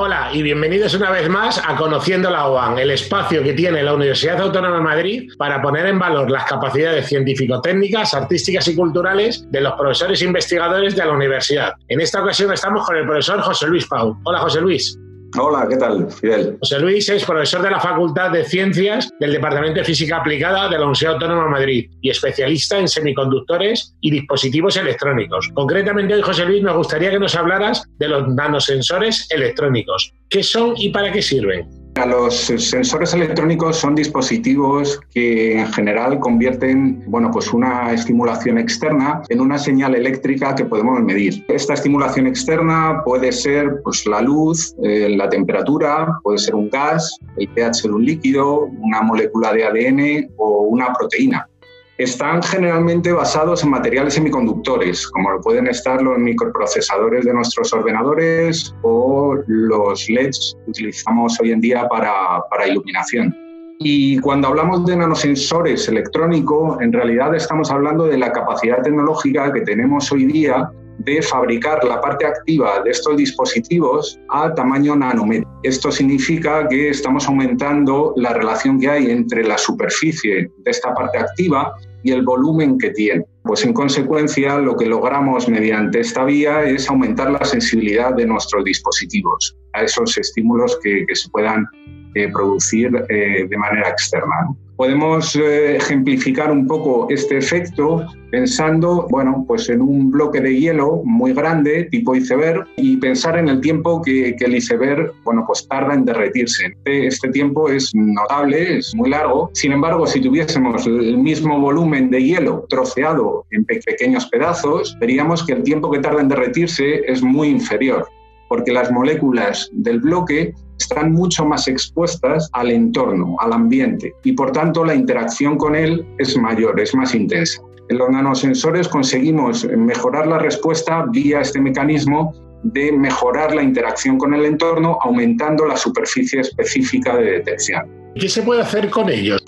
Hola y bienvenidos una vez más a Conociendo la OAN, el espacio que tiene la Universidad Autónoma de Madrid para poner en valor las capacidades científico-técnicas, artísticas y culturales de los profesores e investigadores de la universidad. En esta ocasión estamos con el profesor José Luis Pau. Hola José Luis. Hola, ¿qué tal, Fidel? José Luis es profesor de la Facultad de Ciencias del Departamento de Física Aplicada de la Universidad Autónoma de Madrid y especialista en semiconductores y dispositivos electrónicos. Concretamente hoy, José Luis, nos gustaría que nos hablaras de los nanosensores electrónicos. ¿Qué son y para qué sirven? Los sensores electrónicos son dispositivos que en general convierten bueno, pues una estimulación externa en una señal eléctrica que podemos medir. Esta estimulación externa puede ser pues, la luz, eh, la temperatura, puede ser un gas, el pH de un líquido, una molécula de ADN o una proteína están generalmente basados en materiales semiconductores, como lo pueden estar los microprocesadores de nuestros ordenadores o los LEDs que utilizamos hoy en día para, para iluminación. Y cuando hablamos de nanosensores electrónicos, en realidad estamos hablando de la capacidad tecnológica que tenemos hoy día de fabricar la parte activa de estos dispositivos a tamaño nanómetro. Esto significa que estamos aumentando la relación que hay entre la superficie de esta parte activa y el volumen que tiene. Pues en consecuencia lo que logramos mediante esta vía es aumentar la sensibilidad de nuestros dispositivos a esos estímulos que, se puedan eh, producir eh, de manera externa. Podemos eh, ejemplificar un poco este efecto pensando, bueno, pues en un bloque de hielo muy grande, tipo iceberg, y pensar en el tiempo que, el iceberg, bueno, pues tarda en derretirse. Este, este tiempo es notable, es muy largo. Sin embargo, si tuviésemos el mismo volumen de hielo troceado en pequeños pedazos, veríamos que el tiempo que tarda en derretirse es muy inferior porque las moléculas del bloque están mucho más expuestas al entorno, al ambiente, y por tanto la interacción con él es mayor, es más intensa. En los nanosensores conseguimos mejorar la respuesta vía este mecanismo de mejorar la interacción con el entorno aumentando la superficie específica de detección. ¿Qué se puede hacer con ellos?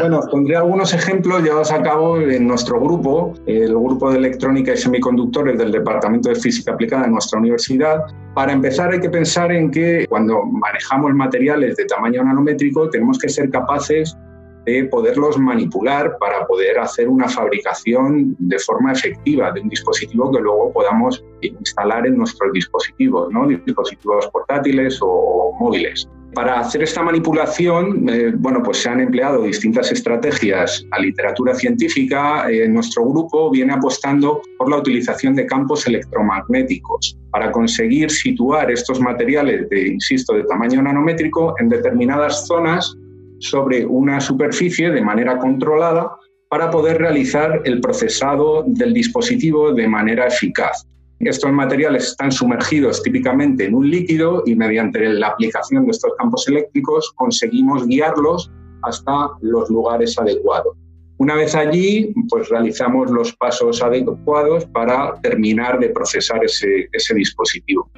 Bueno, pondré algunos ejemplos llevados a cabo en nuestro grupo, el grupo de electrónica y semiconductores del Departamento de Física Aplicada de nuestra universidad. Para empezar hay que pensar en que cuando manejamos materiales de tamaño nanométrico tenemos que ser capaces de poderlos manipular para poder hacer una fabricación de forma efectiva de un dispositivo que luego podamos instalar en nuestros dispositivos, ¿no? dispositivos portátiles o móviles. Para hacer esta manipulación, eh, bueno, pues se han empleado distintas estrategias. La literatura científica, eh, nuestro grupo viene apostando por la utilización de campos electromagnéticos para conseguir situar estos materiales, de, insisto, de tamaño nanométrico en determinadas zonas sobre una superficie de manera controlada para poder realizar el procesado del dispositivo de manera eficaz. Estos materiales están sumergidos típicamente en un líquido y mediante la aplicación de estos campos eléctricos conseguimos guiarlos hasta los lugares adecuados. Una vez allí, pues realizamos los pasos adecuados para terminar de procesar ese, ese dispositivo.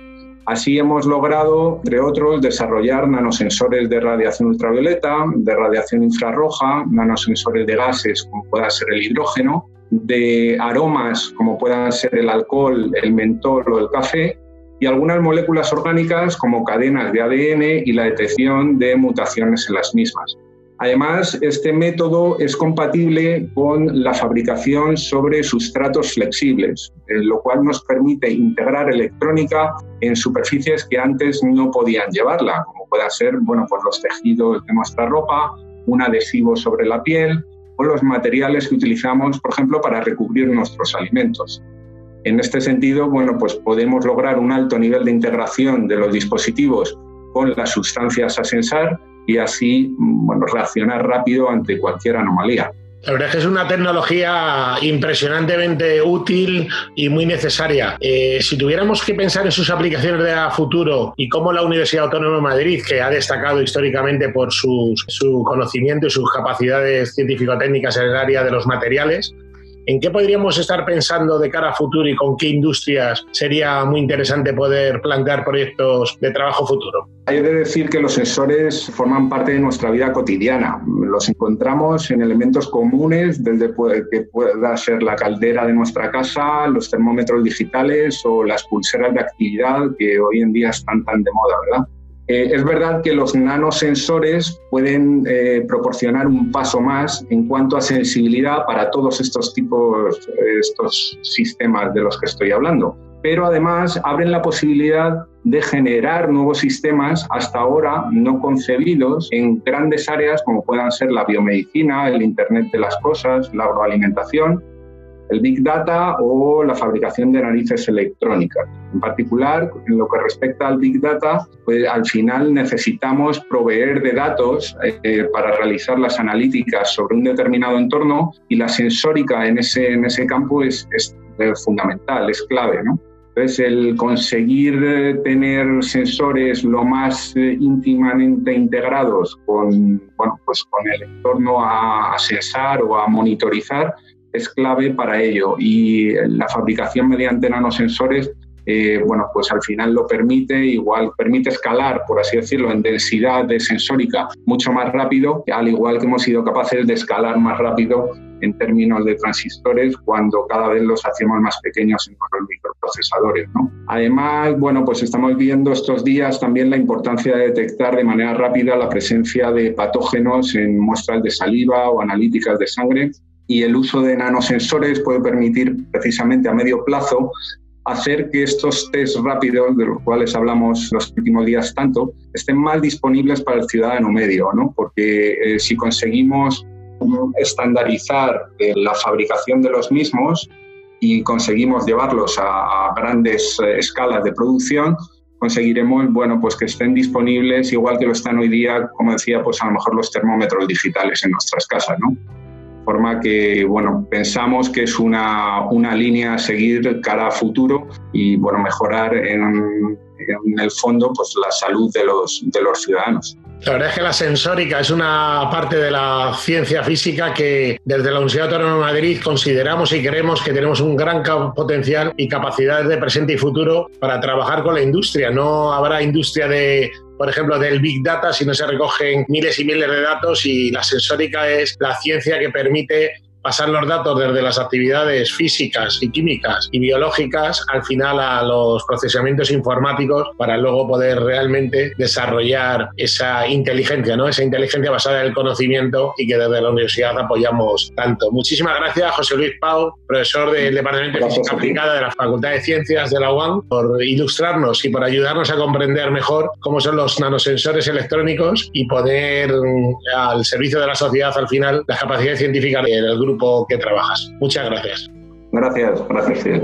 Así hemos logrado, entre otros, desarrollar nanosensores de radiación ultravioleta, de radiación infrarroja, nanosensores de gases como pueda ser el hidrógeno, de aromas como puedan ser el alcohol, el mentol o el café, y algunas moléculas orgánicas como cadenas de ADN y la detección de mutaciones en las mismas. Además, este método es compatible con la fabricación sobre sustratos flexibles, lo cual nos permite integrar electrónica en superficies que antes no podían llevarla, como pueda ser bueno, pues los tejidos de nuestra ropa, un adhesivo sobre la piel los materiales que utilizamos, por ejemplo, para recubrir nuestros alimentos. En este sentido, bueno, pues podemos lograr un alto nivel de integración de los dispositivos con las sustancias a sensar y así bueno, reaccionar rápido ante cualquier anomalía. La verdad es que es una tecnología impresionantemente útil y muy necesaria. Eh, si tuviéramos que pensar en sus aplicaciones de futuro y cómo la Universidad Autónoma de Madrid, que ha destacado históricamente por su conocimiento y sus capacidades científico-técnicas en el área de los materiales, ¿En qué podríamos estar pensando de cara a futuro y con qué industrias sería muy interesante poder plantear proyectos de trabajo futuro? Hay de decir que los sensores forman parte de nuestra vida cotidiana. Los encontramos en elementos comunes, desde que pueda ser la caldera de nuestra casa, los termómetros digitales o las pulseras de actividad que hoy en día están tan de moda, ¿verdad? Eh, es verdad que los nanosensores pueden eh, proporcionar un paso más en cuanto a sensibilidad para todos estos tipos, estos sistemas de los que estoy hablando pero además abren la posibilidad de generar nuevos sistemas hasta ahora no concebidos en grandes áreas como puedan ser la biomedicina, el Internet de las Cosas, la agroalimentación, el Big Data o la fabricación de narices electrónicas. En particular, en lo que respecta al Big Data, pues al final necesitamos proveer de datos eh, para realizar las analíticas sobre un determinado entorno y la sensórica en ese, en ese campo es, es fundamental, es clave. ¿no? Entonces, el conseguir eh, tener sensores lo más eh, íntimamente integrados con, bueno, pues con el entorno a, a sensar o a monitorizar es clave para ello. Y la fabricación mediante nanosensores eh, bueno, pues al final lo permite, igual permite escalar, por así decirlo, en densidad de sensórica mucho más rápido, al igual que hemos sido capaces de escalar más rápido en términos de transistores cuando cada vez los hacemos más pequeños en los microprocesadores. Además, bueno, pues estamos viendo estos días también la importancia de detectar de manera rápida la presencia de patógenos en muestras de saliva o analíticas de sangre y el uso de nanosensores puede permitir precisamente a medio plazo hacer que estos test rápidos, de los cuales hablamos los últimos días tanto, estén más disponibles para el ciudadano medio, ¿no? porque eh, si conseguimos estandarizar eh, la fabricación de los mismos y conseguimos llevarlos a, grandes eh, escalas de producción, conseguiremos bueno, pues que estén disponibles igual que lo están hoy día, como decía, pues a lo mejor los termómetros digitales en nuestras casas. ¿no? forma que bueno, pensamos que es una, una línea a seguir cara a futuro y bueno, mejorar en, en el fondo pues, la salud de los, de los ciudadanos. La verdad es que la sensórica es una parte de la ciencia física que desde la Universidad Autónoma de Madrid consideramos y creemos que tenemos un gran potencial y capacidades de presente y futuro para trabajar con la industria. No habrá industria de por ejemplo, del Big Data si no se recogen miles y miles de datos y la sensórica es la ciencia que permite pasar los datos desde las actividades físicas y químicas y biológicas al final a los procesamientos informáticos para luego poder realmente desarrollar esa inteligencia, ¿no? Esa inteligencia basada en el conocimiento y que desde la universidad apoyamos tanto. Muchísimas gracias, José Luis Pau, profesor del Departamento de Física Aplicada de la Facultad de Ciencias de la UAM, por ilustrarnos y por ayudarnos a comprender mejor cómo son los nanosensores electrónicos y poner al servicio de la sociedad al final las capacidades científicas del grupo grupo que trabajas. Muchas gracias. Gracias, gracias.